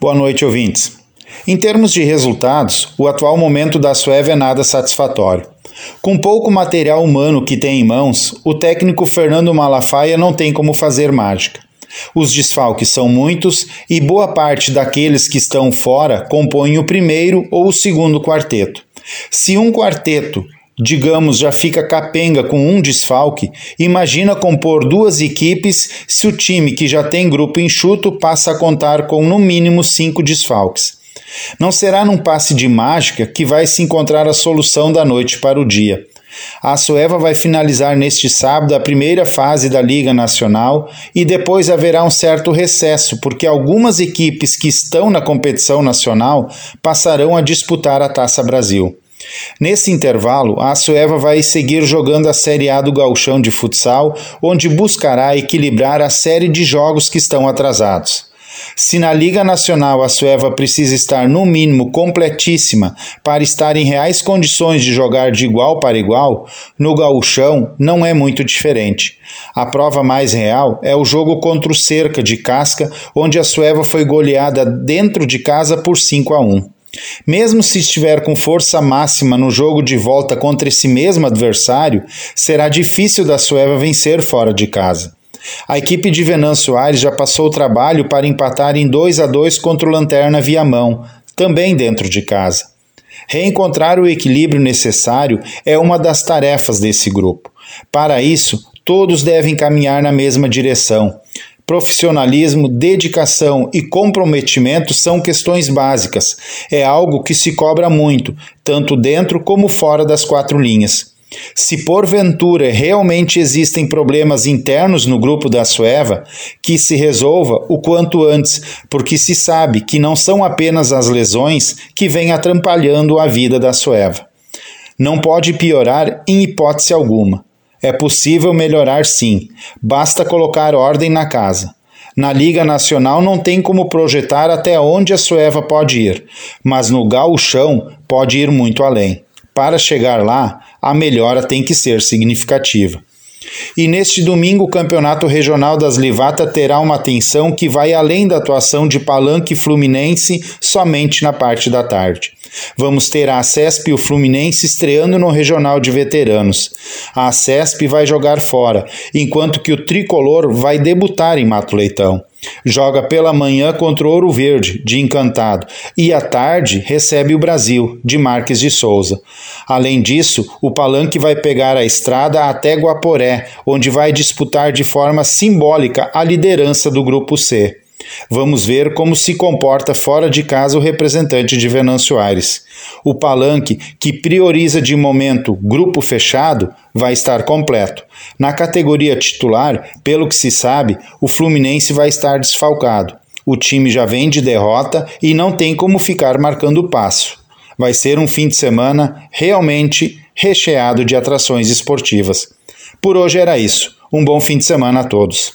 Boa noite, ouvintes. Em termos de resultados, o atual momento da Suécia é nada satisfatório. Com pouco material humano que tem em mãos, o técnico Fernando Malafaia não tem como fazer mágica. Os desfalques são muitos e boa parte daqueles que estão fora compõem o primeiro ou o segundo quarteto. Se um quarteto digamos, já fica capenga com um desfalque, imagina compor duas equipes se o time que já tem grupo enxuto passa a contar com no mínimo cinco desfalques. Não será num passe de mágica que vai se encontrar a solução da noite para o dia. A Sueva vai finalizar neste sábado a primeira fase da Liga Nacional e depois haverá um certo recesso, porque algumas equipes que estão na competição nacional passarão a disputar a Taça Brasil. Nesse intervalo, a Sueva vai seguir jogando a Série A do Gauchão de futsal, onde buscará equilibrar a série de jogos que estão atrasados. Se na Liga Nacional a Sueva precisa estar no mínimo completíssima para estar em reais condições de jogar de igual para igual, no gauchão não é muito diferente. A prova mais real é o jogo contra o Cerca de Casca, onde a Sueva foi goleada dentro de casa por 5 a 1. Mesmo se estiver com força máxima no jogo de volta contra esse mesmo adversário, será difícil da Sueva vencer fora de casa. A equipe de Venâncio Aires já passou o trabalho para empatar em 2 a 2 contra o Lanterna Viamão, também dentro de casa. Reencontrar o equilíbrio necessário é uma das tarefas desse grupo. Para isso, todos devem caminhar na mesma direção. Profissionalismo, dedicação e comprometimento são questões básicas. É algo que se cobra muito, tanto dentro como fora das quatro linhas. Se porventura realmente existem problemas internos no grupo da Sueva, que se resolva o quanto antes, porque se sabe que não são apenas as lesões que vêm atrapalhando a vida da Sueva. Não pode piorar em hipótese alguma. É possível melhorar sim, basta colocar ordem na casa. Na Liga Nacional não tem como projetar até onde a Sueva pode ir, mas no gauchão pode ir muito além. Para chegar lá, a melhora tem que ser significativa. E neste domingo, o Campeonato Regional das Livata terá uma atenção que vai além da atuação de Palanque Fluminense somente na parte da tarde. Vamos ter a CESP e o Fluminense estreando no Regional de Veteranos. A CESP vai jogar fora, enquanto que o Tricolor vai debutar em Mato Leitão. Joga pela manhã contra o Ouro Verde, de Encantado, e à tarde recebe o Brasil, de Marques de Souza. Além disso, o Palanque vai pegar a estrada até Guaporé, onde vai disputar de forma simbólica a liderança do Grupo C. Vamos ver como se comporta fora de casa o representante de Venâncio Aires. O palanque, que prioriza de momento grupo fechado, vai estar completo. Na categoria titular, pelo que se sabe, o Fluminense vai estar desfalcado. O time já vem de derrota e não tem como ficar marcando passo. Vai ser um fim de semana realmente recheado de atrações esportivas. Por hoje era isso. Um bom fim de semana a todos.